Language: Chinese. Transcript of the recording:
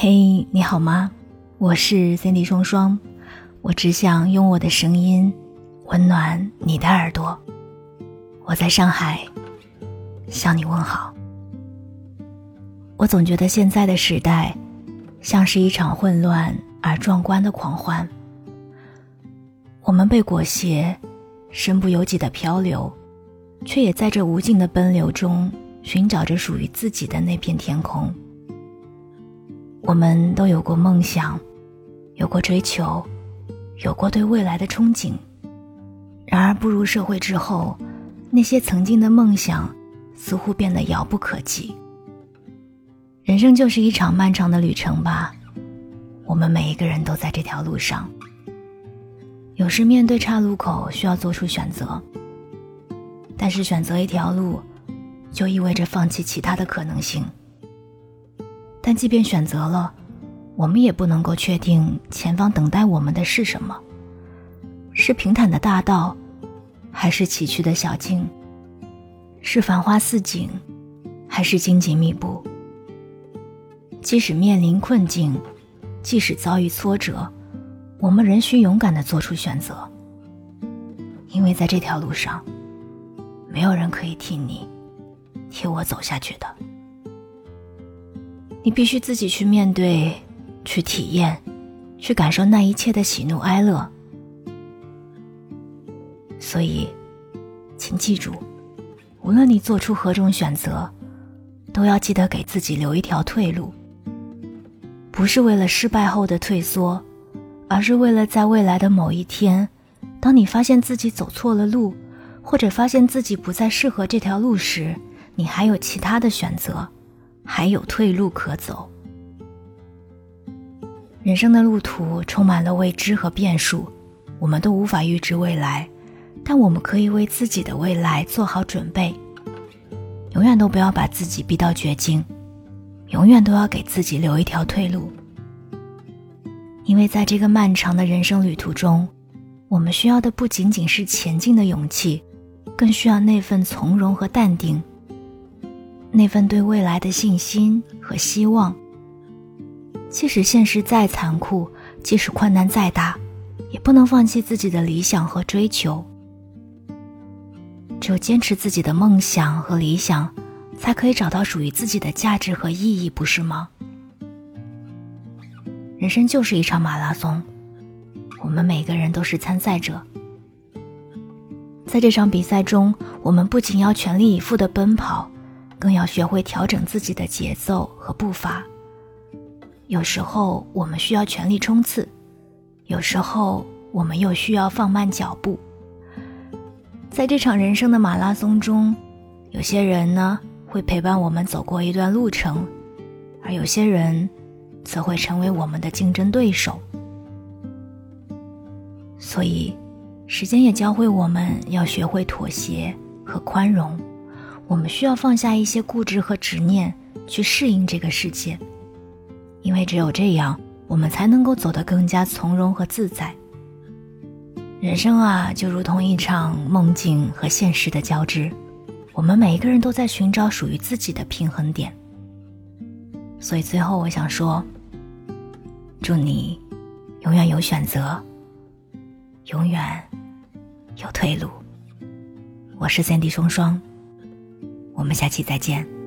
嘿，你好吗？我是 Cindy 双双，我只想用我的声音温暖你的耳朵。我在上海向你问好。我总觉得现在的时代像是一场混乱而壮观的狂欢。我们被裹挟，身不由己的漂流，却也在这无尽的奔流中寻找着属于自己的那片天空。我们都有过梦想，有过追求，有过对未来的憧憬。然而步入社会之后，那些曾经的梦想似乎变得遥不可及。人生就是一场漫长的旅程吧，我们每一个人都在这条路上。有时面对岔路口需要做出选择，但是选择一条路，就意味着放弃其他的可能性。但即便选择了，我们也不能够确定前方等待我们的是什么，是平坦的大道，还是崎岖的小径？是繁花似锦，还是荆棘密布？即使面临困境，即使遭遇挫折，我们仍需勇敢的做出选择，因为在这条路上，没有人可以替你，替我走下去的。你必须自己去面对，去体验，去感受那一切的喜怒哀乐。所以，请记住，无论你做出何种选择，都要记得给自己留一条退路。不是为了失败后的退缩，而是为了在未来的某一天，当你发现自己走错了路，或者发现自己不再适合这条路时，你还有其他的选择。还有退路可走。人生的路途充满了未知和变数，我们都无法预知未来，但我们可以为自己的未来做好准备。永远都不要把自己逼到绝境，永远都要给自己留一条退路。因为在这个漫长的人生旅途中，我们需要的不仅仅是前进的勇气，更需要那份从容和淡定。那份对未来的信心和希望，即使现实再残酷，即使困难再大，也不能放弃自己的理想和追求。只有坚持自己的梦想和理想，才可以找到属于自己的价值和意义，不是吗？人生就是一场马拉松，我们每个人都是参赛者。在这场比赛中，我们不仅要全力以赴的奔跑。更要学会调整自己的节奏和步伐。有时候我们需要全力冲刺，有时候我们又需要放慢脚步。在这场人生的马拉松中，有些人呢会陪伴我们走过一段路程，而有些人则会成为我们的竞争对手。所以，时间也教会我们要学会妥协和宽容。我们需要放下一些固执和执念，去适应这个世界，因为只有这样，我们才能够走得更加从容和自在。人生啊，就如同一场梦境和现实的交织，我们每一个人都在寻找属于自己的平衡点。所以最后，我想说，祝你永远有选择，永远有退路。我是三 D 双双。我们下期再见。